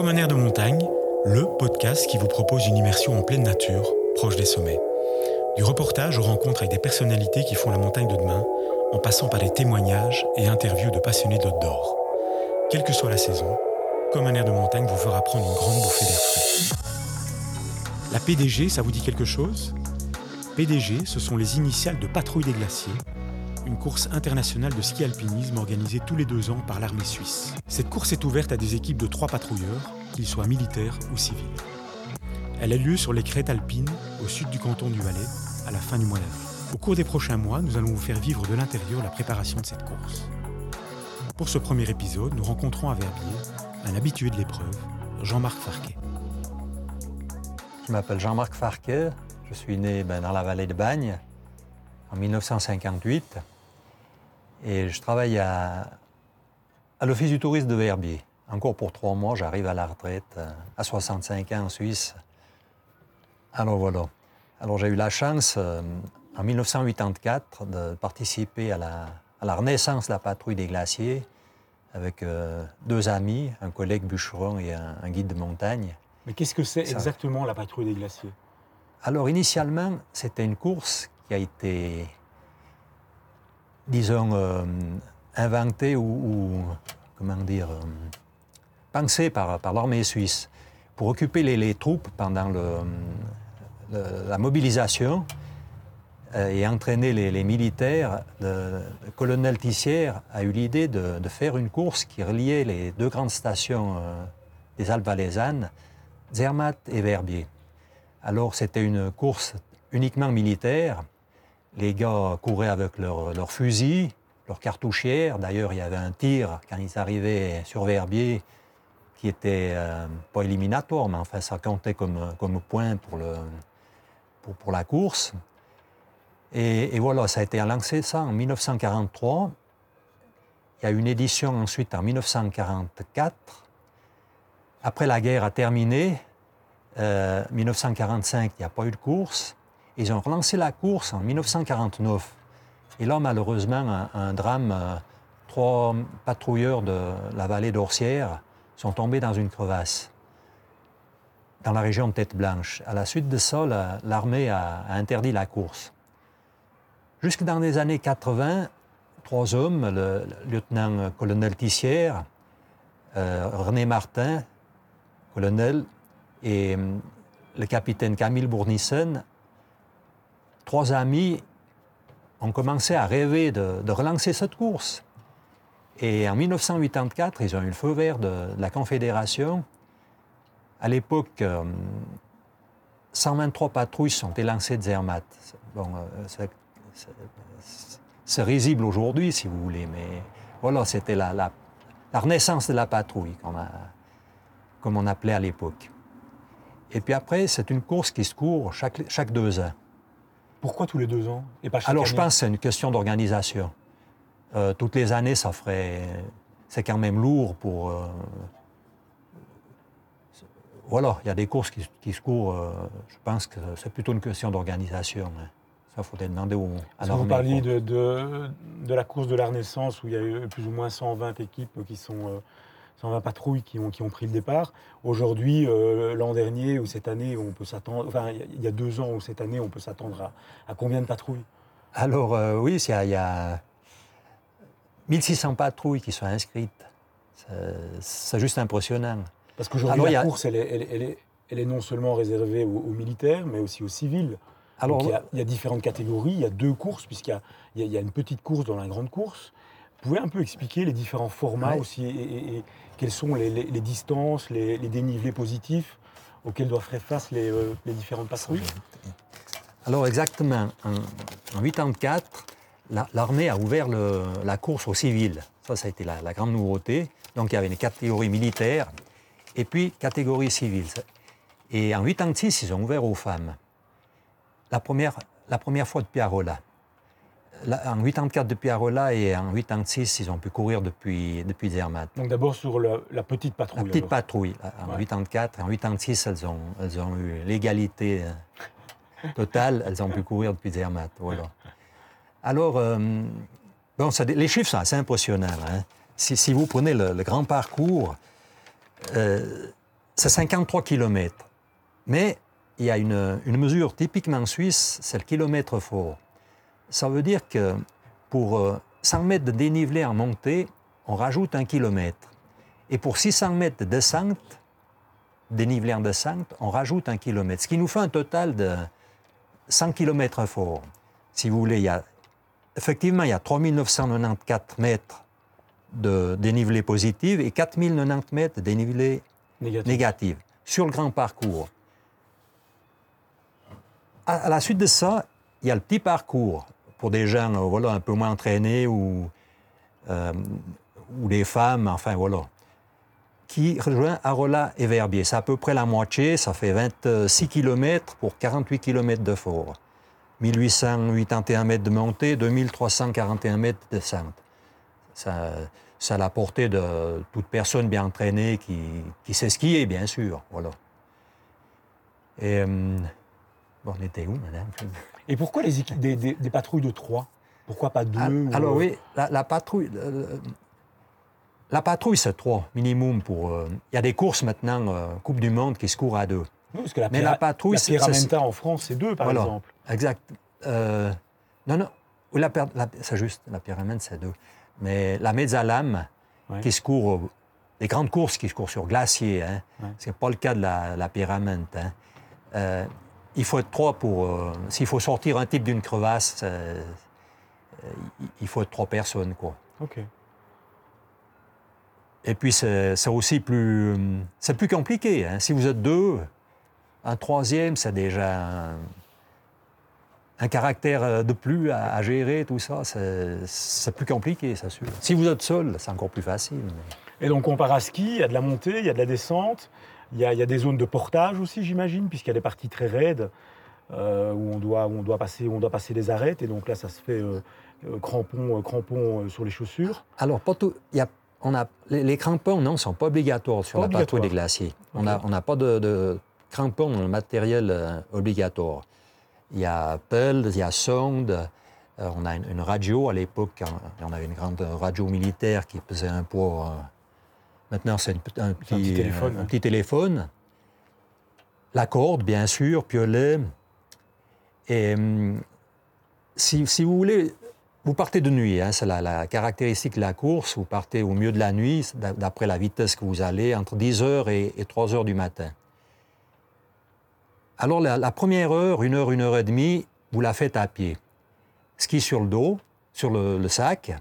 Comme un air de montagne, le podcast qui vous propose une immersion en pleine nature, proche des sommets. Du reportage aux rencontres avec des personnalités qui font la montagne de demain, en passant par les témoignages et interviews de passionnés d'outdoor. Quelle que soit la saison, Comme un air de montagne vous fera prendre une grande bouffée d'air frais. La PDG, ça vous dit quelque chose? PDG, ce sont les initiales de Patrouille des glaciers, une course internationale de ski alpinisme organisée tous les deux ans par l'armée suisse. Cette course est ouverte à des équipes de trois patrouilleurs, qu'ils soient militaires ou civils. Elle a lieu sur les crêtes alpines, au sud du canton du Valais, à la fin du mois d'avril. Au cours des prochains mois, nous allons vous faire vivre de l'intérieur la préparation de cette course. Pour ce premier épisode, nous rencontrons à Verbier un habitué de l'épreuve, Jean-Marc Farquet. Je m'appelle Jean-Marc Farquet, je suis né ben, dans la vallée de Bagne en 1958 et je travaille à, à l'Office du tourisme de Verbier. Encore pour trois mois, j'arrive à la retraite euh, à 65 ans en Suisse. Alors voilà. Alors j'ai eu la chance euh, en 1984 de participer à la, à la renaissance de la patrouille des glaciers avec euh, deux amis, un collègue bûcheron et un, un guide de montagne. Mais qu'est-ce que c'est Ça- exactement la patrouille des glaciers? Alors initialement, c'était une course qui a été, disons, euh, inventée ou, comment dire, euh, pensée par, l'armée suisse pour occuper les, troupes pendant la mobilisation euh, et entraîner les, militaires. Le, colonel Tissière a eu l'idée de, faire une course qui reliait les deux grandes stations des Alpes valaisannes, Zermatt et Verbier. Alors, c'était une course uniquement militaire. Les gars couraient avec leurs fusils, leurs cartouchières. D'ailleurs, il y avait un tir quand ils arrivaient sur Verbier qui était euh, pas éliminatoire, mais enfin, ça comptait comme, comme point pour, le, pour, pour la course. Et, voilà, ça a été lancé ça en 1943. Il y a une édition ensuite en 1944. Après la guerre a terminé, euh, 1945, il n'y a pas eu de course. Ils ont relancé la course en 1949. Et là, malheureusement, un, drame, euh, trois patrouilleurs de la vallée d'Orsières sont tombés dans une crevasse dans la région de Tête-Blanche. À la suite de ça, la- l'armée a, interdit la course. Jusque dans les années 80, trois hommes, le, lieutenant-colonel Tissière, euh, René Martin, colonel, et hum, le capitaine Camille Bournissen, trois amis ont commencé à rêver de, relancer cette course. Et en 1984, ils ont eu le feu vert de, la Confédération. À l'époque, euh, 123 patrouilles sont élancées de Zermatt. Bon, euh, c'est- risible aujourd'hui, si vous voulez, mais voilà, c'était la, renaissance de la patrouille, a- comme on appelait à l'époque. Et puis après, c'est une course qui se court chaque, chaque deux ans. Pourquoi tous les deux ans et pas chaque Alors, je pense que c'est une question d'organisation. Euh, toutes les années, ça ferait. C'est quand même lourd pour. euh, Voilà, il y a des courses qui, qui se courent. euh, je pense que c'est plutôt une question d'organisation. hein. Ça, il faudrait demander au, à Vous parliez de, de, de la course de la Renaissance où il y a eu plus ou moins 120 équipes qui sont. Euh, 120 patrouilles qui ont, qui ont pris le départ. Aujourd'hui, euh, l'an dernier ou cette année, on peut s'attendre. Enfin, il y a- deux ans ou cette année, on peut s'attendre à, à combien de patrouilles? Alors, euh, oui, il y, a- il y a 1600 patrouilles qui sont inscrites. C'est- juste impressionnant. Parce qu'aujourd'hui, la a- course, elle est, elle, est- elle est, elle est non seulement réservée aux, aux militaires, mais aussi aux civils. Alors, il, y a, il y a différentes catégories, il y a deux courses, puisqu'il y y a une petite course dans la grande course. Vous pouvez un peu expliquer les différents formats Ouais. aussi, et, et- et quelles sont les, les- les distances, les, les dénivelés positifs auxquels doivent faire face les, euh, différentes patrouilles Alors exactement, en, en 84, la- l'armée a ouvert le- la course aux civils. Ça, ça a été la, la grande nouveauté. Donc il y avait une catégorie militaire et puis catégorie civile. Et en 86, ils ont ouvert aux femmes. La première, la première fois depuis Arola. En 84 depuis Arola et en 86, ils ont pu courir depuis, depuis Zermatt. Donc d'abord sur la, la petite patrouille. La petite alors. patrouille, en Ouais. 84. En 86, elles ont, elles ont eu l'égalité euh, totale. Elles ont pu courir depuis Zermatt. Voilà. Alors, euh, bon, ça- les chiffres sont assez impressionnants. hein. Si, si vous prenez le, le grand parcours, euh, c'est 53 km. Mais il y a une, une mesure typiquement suisse, c'est le kilomètre fort. Ça veut dire que pour euh, 100 mètres de dénivelé en montée, on rajoute un kilomètre. Et pour 600 mètres de descente, dénivelé en descente, on rajoute un kilomètre. Ce qui nous fait un total de 100 km fort. Si vous voulez, il y a, effectivement, il y a 3994 mètres de dénivelé positif et 4090 mètres de dénivelé Négatif. négatif sur le grand parcours. À, à la suite de ça, il y a le petit parcours pour des gens euh, voilà, un peu moins entraînés ou, euh, ou des femmes, enfin voilà, qui rejoint Arola et Verbier. C'est à peu près la moitié, ça fait 26 km pour 48 km de fort. 1881 mètres de montée, 2341 mètres de descente. Ça, ça a la portée de toute personne bien entraînée qui, qui sait skier, bien sûr. Voilà. Et, euh, bon, on était où, madame? Et pourquoi les équipes, des, des- des patrouilles de trois? Pourquoi pas deux Ah, ou- Alors oui, la, la patrouille, euh, la patrouille c'est trois minimum pour. euh, Il y a des courses maintenant, euh, Coupe du Monde, qui se courent à deux. Oui, parce que la, Mais la patrouille, la c'est- Pyramenta en France, c'est deux, par Voilà. exemple. Exact. Euh, non, non. La, la- c'est juste, la pyramide, c'est deux. Mais la Mezzalame, Ouais. qui se court, euh, les grandes courses qui se courent sur glacier, hein, Ouais. c'est pas le cas de la, la pyramide. hein. Il faut être trois pour. euh, S'il faut sortir un type d'une crevasse, euh, il faut être trois personnes, quoi. Ok. Et puis, c'est aussi plus, c'est plus compliqué. hein. Si vous êtes deux, un troisième, c'est déjà un, un caractère euh, de plus à, à gérer, tout ça. C'est c'est plus compliqué, c'est sûr. Si vous êtes seul, c'est encore plus facile. mais- Et donc, on part à ski, il y a de la montée, il y a de la descente, il y a, il y a des zones de portage aussi, j'imagine, puisqu'il y a des parties très raides euh, où, on doit, où on doit passer, où on doit passer des arêtes. Et donc là, ça se fait euh, euh, crampons, euh, sur les chaussures. Alors, pas tout. il y a- on a, les, les crampons, non, ne sont pas obligatoires sur Pas la patrouille des glaciers. On n'a on n'a pas de, de crampons dans le matériel euh, obligatoire. Il y a pelle, il y a sonde, euh, on a une, radio à l'époque, on avait une grande radio militaire qui pesait un poids. Euh, maintenant, c'est un, petit, petit téléphone, un petit téléphone. La corde, bien sûr, piolet. Et hum, si, si vous voulez, vous partez de nuit, hein, c'est la, la caractéristique de la course. Vous partez au milieu de la nuit, d'a- d'après la vitesse que vous allez, entre 10 heures et, et 3 heures du matin. Alors, la, la première heure, une heure, une heure et demie, vous la faites à pied. Ski sur le dos, sur le, le sac.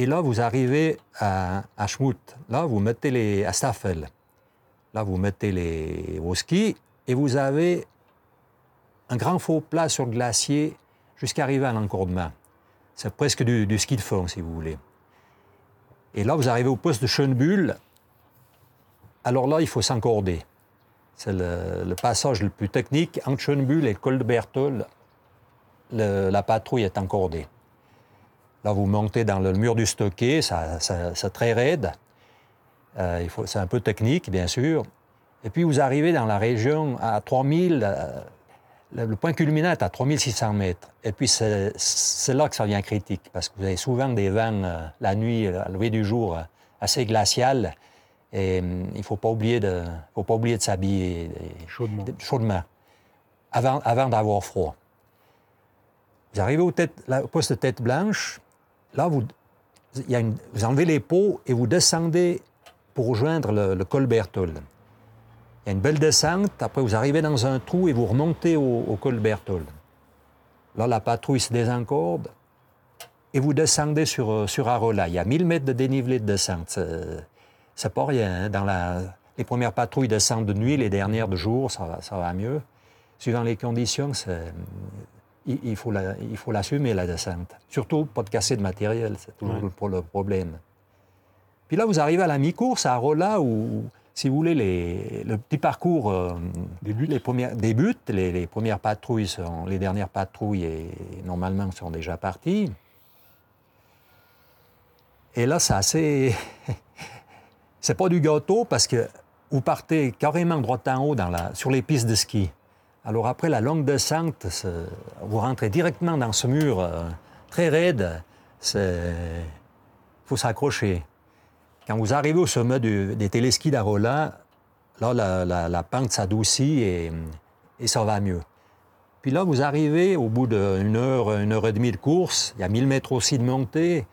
Et là, vous arrivez à, à Schmut. Là, vous mettez les. à Staffel. Là, vous mettez les, vos skis et vous avez un grand faux plat sur le glacier jusqu'à arriver à l'encordement. C'est presque du, ski de fond, si vous voulez. Et là, vous arrivez au poste de Schönbuhl. Alors là, il faut s'encorder. C'est le, passage le plus technique. Entre Schönbuhl et le- la patrouille est encordée. Là, vous montez dans le mur du stocké, ça, ça- c'est très raide. Euh, il faut- c'est un peu technique, bien sûr. Et puis, vous arrivez dans la région à 3000, euh, le, le point culminant est à 3600 mètres. Et puis, c'est là que ça devient critique, parce que vous avez souvent des vents euh, la nuit, à lever du jour, euh, assez glaciales. Et hum, il ne faut pas oublier de, faut pas oublier de s'habiller Chaudement. chaudement, avant, avant d'avoir froid. Vous arrivez au, tête- la- au poste de tête blanche, là, vous, enlevez les pots et vous descendez pour rejoindre le, col Berthold. Il y a une belle descente, après vous arrivez dans un trou et vous remontez au, col Berthold. Là, la patrouille se désencorde et vous descendez sur, euh, sur Arola. Il y a 1000 mètres de dénivelé de descente. C'est- pas rien. hein. Dans les premières patrouilles descendent de nuit, les dernières de jour, ça, ça va mieux. Suivant les conditions, c'est- il, il faut la- il faut l'assumer, la descente. Surtout, pas de casser de matériel, c'est toujours Ouais. le, pro- le problème. Puis là, vous arrivez à la mi-course, à Arola, où, si vous voulez, les- le petit parcours euh, Débute. les premières, débute. Les, les premières patrouilles sont, les dernières patrouilles, et, normalement, sont déjà parties. Et là, c'est assez. c'est pas du gâteau parce que vous partez carrément droit en haut dans la, sur les pistes de ski. Alors après la longue descente, vous rentrez directement dans ce mur euh, très raide. Il faut s'accrocher. Quand vous arrivez au sommet des téléskis d'Arola, là, la, pente s'adoucit et, ça va mieux. Puis là, vous arrivez au bout d'une heure, une heure et demie de course, il y a 1000 mètres aussi de montée,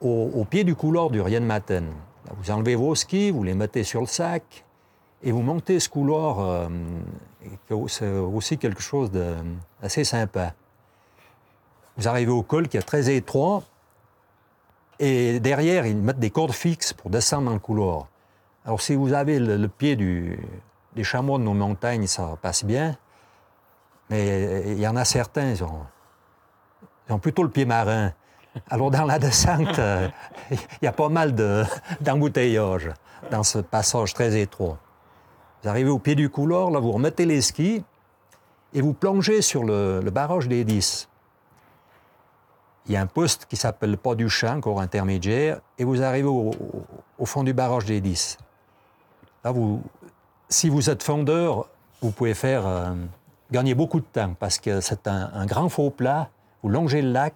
au, pied du couloir du Rien Matin. Vous enlevez vos skis, vous les mettez sur le sac, et vous montez ce couloir, euh, c'est aussi quelque chose d'assez sympa. Vous arrivez au col qui est très étroit, et derrière, ils mettent des cordes fixes pour descendre dans le couloir. Alors, si vous avez le, pied des chameaux de nos montagnes, ça passe bien. Mais il y en a certains, ils ont, ils ont plutôt le pied marin. Alors, dans la descente, euh, il y a pas mal d'embouteillages dans ce passage très étroit. Vous arrivez au pied du couloir, là, vous remettez les skis et vous plongez sur le, barrage des 10. Il y a un poste qui s'appelle pas du champ, encore intermédiaire, et vous arrivez au, fond du barrage des 10. Là, si vous êtes fondeur, vous pouvez faire euh, gagner beaucoup de temps parce que c'est un, grand faux plat. Vous longez le lac,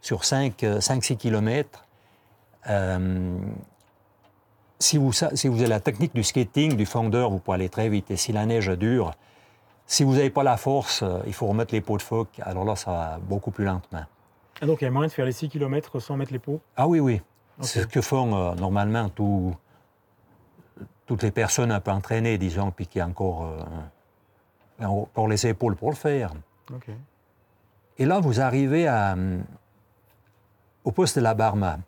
sur 5-6 km. Euh, si, vous, si vous avez la technique du skating, du fondeur, vous pouvez aller très vite. Et si la neige dure, si vous n'avez pas la force, euh, il faut remettre les pots de phoque. Alors là, ça va beaucoup plus lentement. Ah, donc il y a moyen de faire les 6 km sans mettre les pots? Ah oui, oui. C'est ce que font euh, normalement toutes les personnes un peu entraînées, disons, puis qui ont encore, pour les épaules pour le faire. Et là, vous arrivez à, au poste de la Barma,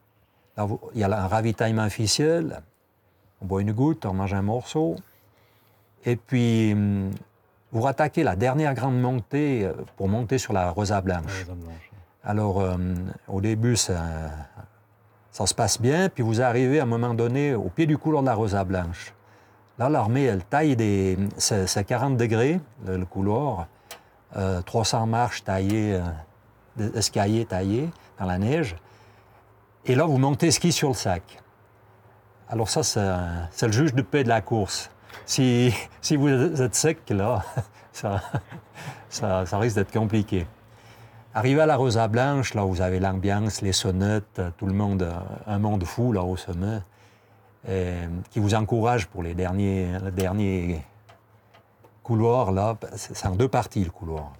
il y a un ravitaillement officiel. On boit une goutte, on mange un morceau. Et puis, hum, vous rattaquez la dernière grande montée euh, pour monter sur la Rosa Blanche. Alors, hum, au début, ça, se passe bien, puis vous arrivez à un moment donné au pied du couloir de la Rosa Blanche. Là, l'armée, elle taille des. C'est 40 degrés, le, couloir. 300 euh, marches taillées, euh, escaliers taillés dans la neige. Et là, vous montez ski sur le sac. Alors ça, c'est le juge de paix de la course. Si, si vous êtes sec, là, ça, ça, risque d'être compliqué. Arrivé à la Rosa Blanche, là, vous avez l'ambiance, les sonnettes, tout le monde, un monde fou là au sommet, qui vous encourage pour les derniers, derniers couloirs. Là, c'est en deux parties le couloir.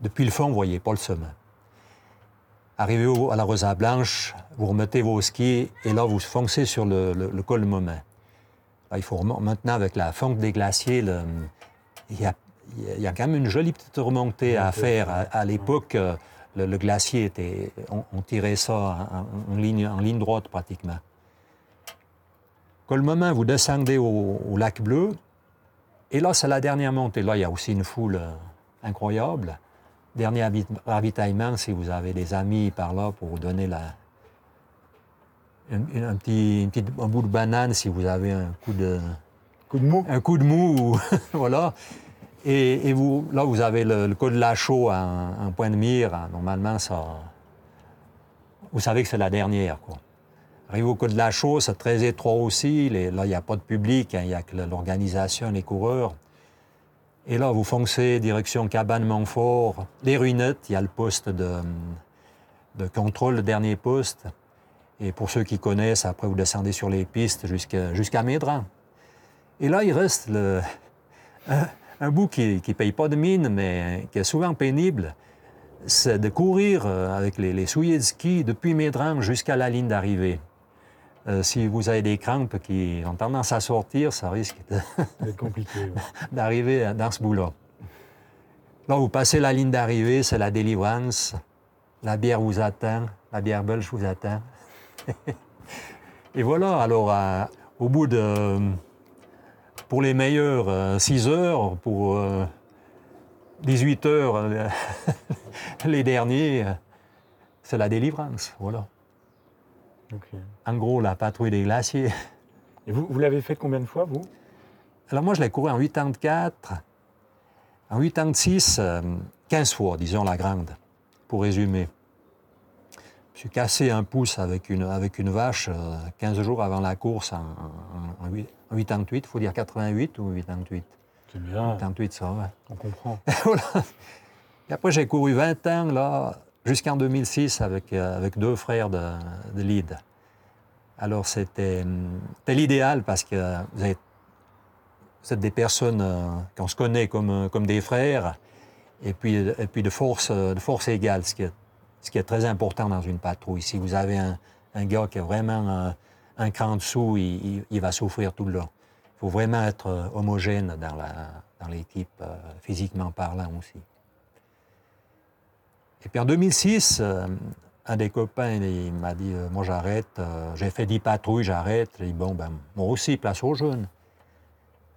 Depuis le fond, vous voyez pas le sommet. Arrivé à la Rosa Blanche, vous remettez vos skis et là, vous foncez sur le, col de Moment. il faut maintenant, avec la fonte des glaciers, il, y a, quand même une jolie petite remontée à faire. À, l'époque, le, glacier était. On, tirait ça en, ligne, en ligne droite pratiquement. Col Moment, vous descendez au, au, lac Bleu. Et là, c'est la dernière montée. Là, il y a aussi une foule euh, incroyable. Dernier ravitaillement, si vous avez des amis par là pour vous donner la, un, petit, bout de banane, si vous avez un coup de... Coup de mou. Un coup de mou, voilà. Et, vous, là, vous avez le, coup de lachot un, point de mire. Normalement, ça... Vous savez que c'est la dernière, quoi. Arrivé au coup de la chaux, c'est très étroit aussi. là, il n'y a pas de public, hein, il n'y a que l'organisation, les coureurs. Et là, vous foncez direction Cabane Montfort, les ruinettes, il y a le poste de, contrôle, le dernier poste. Et pour ceux qui connaissent, après vous descendez sur les pistes jusqu'à Médran. Et là, il reste un, bout qui ne paye pas de mine, mais qui est souvent pénible. C'est de courir euh, avec les, les souliers de ski depuis Médran jusqu'à la ligne d'arrivée. Euh, si vous avez des crampes qui ont tendance à sortir, ça risque d'arriver dans ce bout-là. Là, vous passez la ligne d'arrivée, c'est la délivrance. La bière vous attend, la bière belge vous attend. Et voilà, alors, au bout de, pour les meilleurs, 6 euh, heures, pour 18 euh, heures, les derniers, c'est la délivrance, voilà. En gros, la patrouille des glaciers. Et vous, vous l'avez fait combien de fois, vous? Alors moi, je l'ai couru en 84, en 86, 15 euh, fois, disons la grande, pour résumer. Je suis cassé un pouce avec une, avec une vache 15 euh, jours avant la course en, 88, il faut dire 88 ou 88 C'est bien. 88, ça, ouais. On comprend. Et après, j'ai couru 20 ans, là, jusqu'en 2006 avec, euh, avec deux frères de, de lead. Alors c'était l'idéal parce que vous êtes, des personnes qu'on se connaît comme, comme des frères et puis, et puis de, force, de force égale, ce qui, est, ce qui est très important dans une patrouille. Si vous avez un, un gars qui a vraiment un cran dessous, il, il, va souffrir tout le long. Il faut vraiment être homogène dans l'équipe, dans euh, physiquement parlant aussi. Et puis en 2006, euh, un des copains, il m'a dit euh, Moi, j'arrête. j'ai fait 10 patrouilles, j'arrête. Il dit Bon, ben, moi aussi, place aux jeunes.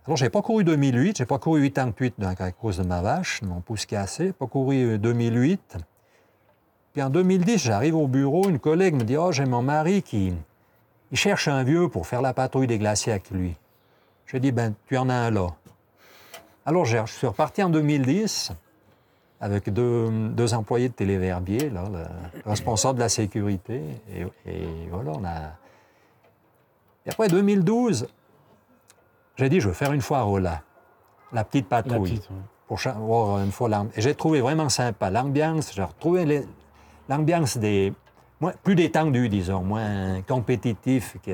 Alors, j'ai pas couru 2008, j'ai pas couru 88 à cause de ma vache, mon pouce cassé, pas couru 2008. Puis en 2010, j'arrive au bureau, une collègue me dit Oh, j'ai mon mari qui cherche un vieux pour faire la patrouille des glaciers avec lui. J'ai dit Ben, tu en as un là. Alors, je suis reparti en 2010 avec deux, employés de Téléverbier, là, le responsable de la sécurité. Et, voilà, on a. Et après 2012, j'ai dit, je veux faire une fois à Rolla, la petite patrouille. Pour voir une fois Et j'ai trouvé vraiment sympa l'ambiance. J'ai retrouvé l'ambiance des. plus détendu, disons, moins compétitif que,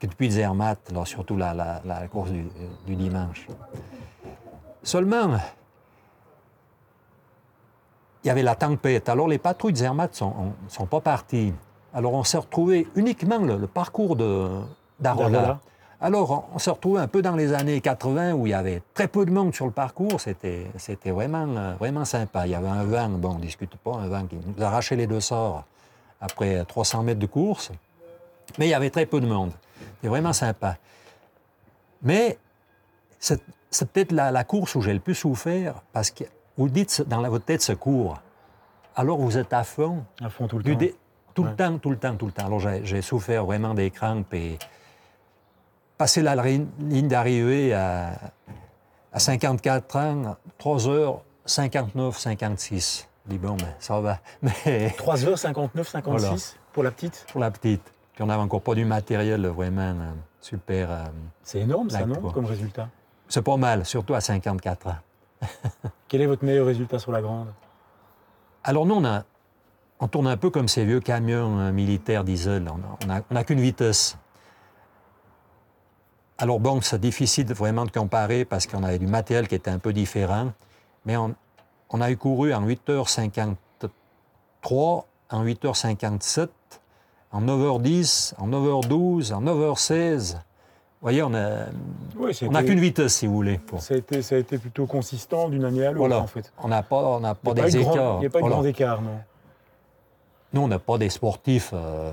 que depuis Zermatt, surtout la, la, course du, du dimanche. Seulement, il y avait la tempête. Alors les patrouilles de Zermatt ne sont, sont, pas parties. Alors on s'est retrouvé uniquement le, parcours d'Arola. Alors on s'est retrouvé un peu dans les années 80 où il y avait très peu de monde sur le parcours. C'était, vraiment, vraiment sympa. Il y avait un vent, bon, on ne discute pas, un vent qui nous arrachait les deux sorts après 300 mètres de course. Mais il y avait très peu de monde. C'était vraiment sympa. Mais c'est, peut-être la, course où j'ai le plus souffert parce que vous dites dans votre tête ce cours, alors vous êtes à fond. À fond tout le temps. Tout le temps, tout le temps, tout le temps. Alors j'ai souffert vraiment des crampes et passer la ligne d'arrivée à, à 54 ans, 3 heures 59, 56. Je dis bon, mais ça va. Mais... 3 heures 59, 56 pour la petite? Pour la petite. Puis on n'avait encore pas du matériel vraiment euh, super. Euh, C'est énorme ça, non, comme résultat? C'est pas mal, surtout à 54 ans. Quel est votre meilleur résultat sur la grande? Alors, nous, on, tourne un peu comme ces vieux camions euh, militaires diesel. On n'a a, qu'une vitesse. Alors, bon, c'est difficile vraiment de comparer parce qu'on avait du matériel qui était un peu différent. Mais on, a eu couru en 8h53, en 8h57, en 9h10, en 9h12, en 9h16 voyez, on n'a qu'une vitesse, si vous voulez. Ça, a été, ça a été plutôt consistant d'une année à l'autre, en fait. On n'a pas, on pas des écarts. Il n'y a pas de grands écarts, non. Nous, on n'a pas des sportifs euh,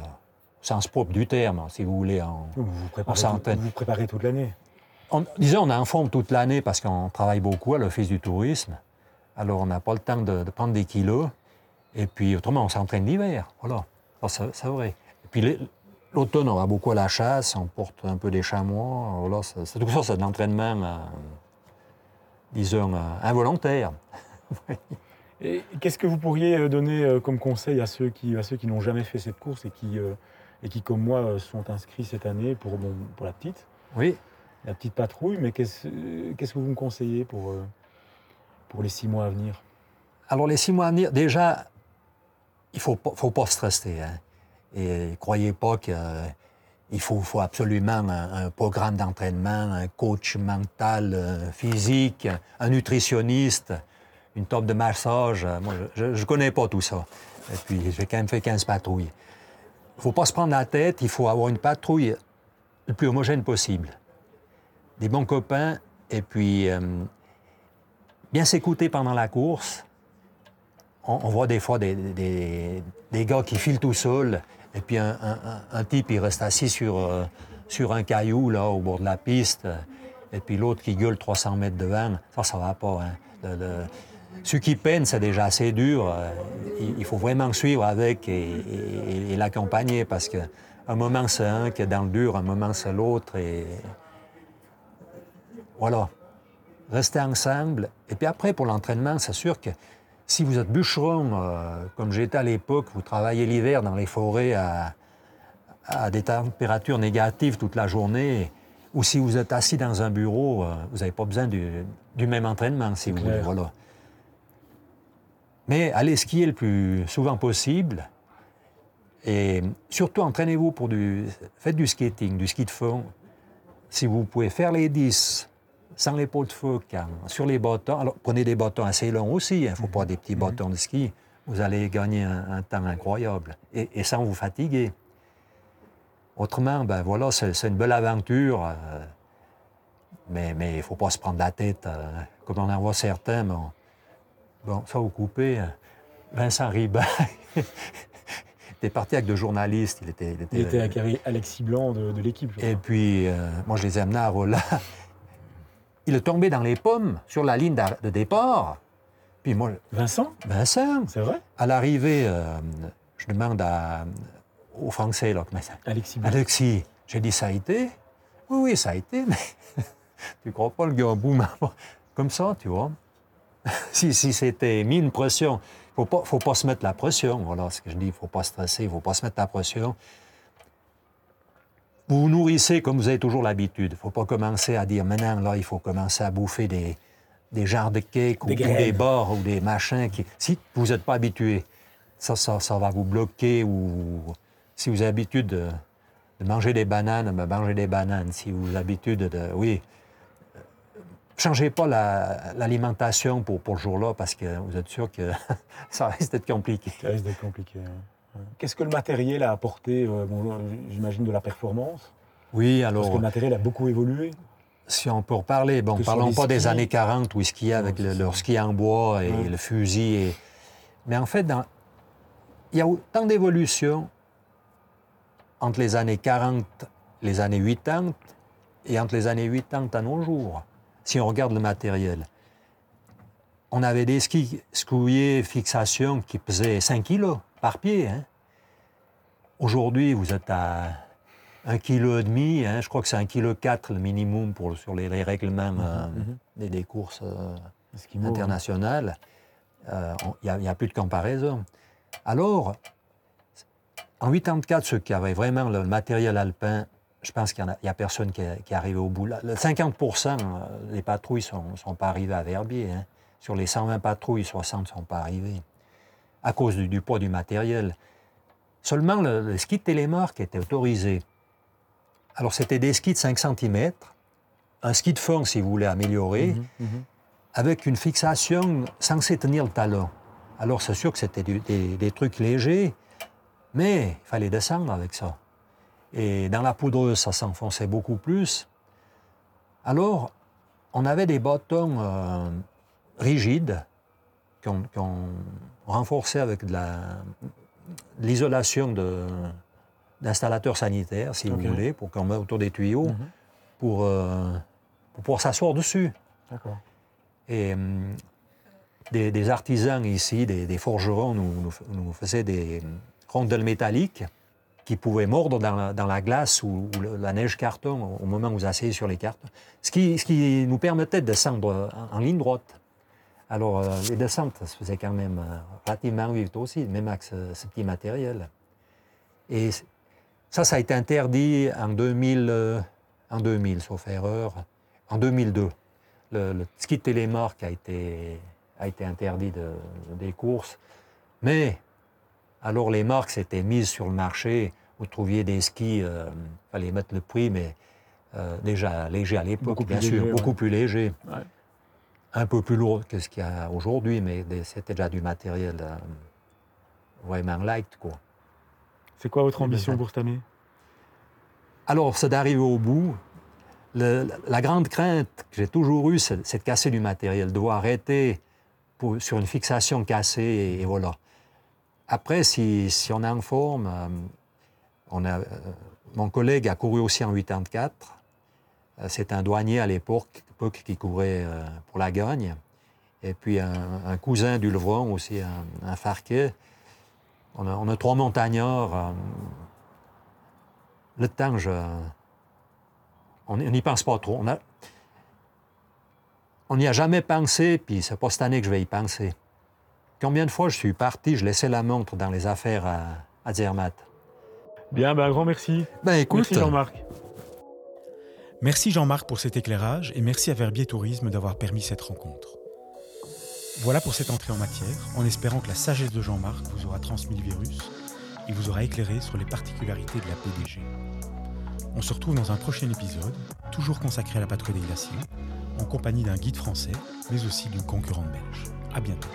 sens propre du terme, si vous voulez. En, vous, vous, préparez tout, vous préparez toute l'année. disons, on est en forme toute l'année parce qu'on travaille beaucoup à l'Office du tourisme. Alors, on n'a pas le temps de, prendre des kilos. Et puis, autrement, on s'entraîne l'hiver. Voilà. c'est vrai. Et puis, L'automne, on va beaucoup à la chasse, on porte un peu des chamois. Voilà, c'est, tout ça, c'est de l'entraînement, euh, disons, euh, involontaire. et qu'est-ce que vous pourriez euh, donner comme conseil à ceux qui, à ceux qui n'ont jamais fait cette course et qui, et qui, comme moi, sont inscrits cette année pour, pour la petite? Oui. La petite patrouille, mais qu'est-ce, qu'est-ce que vous me conseillez pour, pour les six mois à venir? Alors, les six mois à venir, déjà, il ne faut, faut pas stresser. Hein. Et croyez pas qu'il faut, faut, absolument un, programme d'entraînement, un coach mental, euh, physique, un nutritionniste, une table de massage. Moi, je ne connais pas tout ça. Et puis, j'ai quand même fait 15 patrouilles. Il ne faut pas se prendre la tête, il faut avoir une patrouille le plus homogène possible. Des bons copains, et puis euh, bien s'écouter pendant la course. On, voit des fois des, des, gars qui filent tout seuls et puis un, type, il reste assis sur, euh, sur un caillou, là, au bord de la piste. Et puis l'autre qui gueule 300 mètres devant. Ça, ça va pas. Hein. Ceux qui peinent, c'est déjà assez dur. Euh, il, faut vraiment suivre avec et, l'accompagner parce qu'un moment, c'est un qui est dans le dur, un moment, c'est l'autre. Et voilà. Rester ensemble. Et puis après, pour l'entraînement, c'est sûr que si vous êtes bûcheron, euh, comme j'étais à l'époque, vous travaillez l'hiver dans les forêts à, des températures négatives toute la journée, ou si vous êtes assis dans un bureau, euh, vous n'avez pas besoin du, même entraînement, si vous voulez. Voilà. Mais allez skier le plus souvent possible. Et surtout, entraînez-vous pour du. Faites du skating, du ski de fond. Si vous pouvez faire les 10 sans les pots de feu, sur les bâtons, alors prenez des bâtons assez longs aussi, il hein, ne faut pas des petits bâtons de ski, vous allez gagner un, temps incroyable et, sans vous fatiguer. Autrement, ben voilà, c'est une belle aventure, euh, mais il ne faut pas se prendre la tête, euh, comme on en voit certains. Bon, bon ça vous coupez. Hein. Vincent Ribet, était parti avec deux journalistes. Il était, il était, avec Alexis Blanc de, l'équipe. Et puis, euh, moi, je les ai amenés à Rolla. Il est tombé dans les pommes sur la ligne de départ. Puis moi, Vincent Vincent. C'est vrai À l'arrivée, euh, je demande à, au Français, là, Alexis. Alexis, j'ai dit, ça a été Oui, oui, ça a été, mais tu crois pas le gars boum Comme ça, tu vois. si si c'était mis une pression, il ne faut pas se mettre la pression. Voilà ce que je dis, il ne faut pas stresser, il ne faut pas se mettre la pression. Vous vous nourrissez comme vous avez toujours l'habitude. Il ne faut pas commencer à dire maintenant, là, il faut commencer à bouffer des, des genres de cakes ou, des bords ou des machins. Qui... Si vous n'êtes pas habitué, ça, ça, ça, va vous bloquer. Ou si vous avez l'habitude de, manger des bananes, ben mangez des bananes. Si vous avez l'habitude de. Oui. Changez pas l'alimentation pour, pour le jour-là parce que vous êtes sûr que ça risque d'être compliqué. Ça risque d'être compliqué. Qu'est-ce que le matériel a apporté euh, J'imagine de la performance. Oui, alors. Parce que le matériel a beaucoup évolué. Si on peut reparler, bon, parlons pas des années 40 où ils skiaient avec le, leur ski en bois et le fusil. Et... Mais en fait, dans... il y a autant d'évolution entre les années 40, les années 80 et entre les années 80 à nos jours, si on regarde le matériel. On avait des skis scouillés, fixation qui pesaient 5 kilos par pied. Hein. Aujourd'hui, vous êtes à un kilo et demi. Hein. je crois que c'est un kilo quatre le minimum pour, sur les, règlements mhm, euh, mhm. des, courses euh, internationales. Euh, il n'y a, plus de comparaison. Alors, en 84, ceux qui avaient vraiment le matériel alpin, je pense qu'il n'y a, personne qui, est arrivé au bout. Le 50% des patrouilles ne sont, pas arrivées à Verbier. Hein. Sur les 120 patrouilles, 60 ne sont pas arrivées à cause du, poids du matériel. Seulement, le, ski de télémarque était autorisé. Alors, c'était des skis de 5 cm, un ski de fond, si vous voulez améliorer, mhm, mhm. avec une fixation censée tenir le talon. Alors, c'est sûr que c'était des, trucs légers, mais il fallait descendre avec ça. Et dans la poudreuse, ça s'enfonçait beaucoup plus. Alors, on avait des bâtons euh, rigides qu'on renforçait avec de l'isolation d'installateurs sanitaires, si vous voulez, pour qu'on mette autour des tuyaux, mhm. pour, euh, pour pouvoir s'asseoir dessus. D'accord. Et hum, des, artisans ici, des, forgerons, nous, nous, faisaient des rondelles métalliques qui pouvaient mordre dans la, glace ou, la neige carton au moment où vous asseyez sur les cartes, ce qui, ce qui nous permettait de descendre en ligne droite. Alors, euh, les descentes, se faisait quand même euh, relativement vite aussi, même avec ce, petit matériel. Et ça, ça a été interdit en 2000, euh, en 2000 sauf erreur, en 2002. Le, ski de télémarque a été, a été interdit de, des courses. Mais, alors les marques s'étaient mises sur le marché. Vous trouviez des skis, il fallait mettre le prix, mais déjà léger à l'époque, bien sûr, beaucoup plus léger un peu plus lourd que ce qu'il y a aujourd'hui, mais c'était déjà du matériel euh, vraiment light. Quoi. C'est quoi votre ambition pour cette année? Alors, c'est d'arriver au bout. la grande crainte que j'ai toujours eue, c'est, de casser du matériel, de devoir arrêter pour, sur une fixation cassée, et, voilà. Après, si, si, on est en forme, euh, on a, euh, mon collègue a couru aussi en 84. C'est un douanier à l'époque qui courait euh, pour la gagne. Et puis un, cousin du Levron aussi, un, Farquet. On a, trois montagnards. Euh, le temps, on n'y pense pas trop. On n'y a, jamais pensé, puis c'est pas cette année que je vais y penser. Combien de fois je suis parti, je laissais la montre dans les affaires à, à Zermatt? Bien, ben, un grand merci. Ben, écoute, merci Jean-Marc. Merci Jean-Marc pour cet éclairage et merci à Verbier Tourisme d'avoir permis cette rencontre. Voilà pour cette entrée en matière, en espérant que la sagesse de Jean-Marc vous aura transmis le virus. Il vous aura éclairé sur les particularités de la PDG. On se retrouve dans un prochain épisode, toujours consacré à la patrouille des glaciers, en compagnie d'un guide français, mais aussi d'une concurrente belge. À bientôt.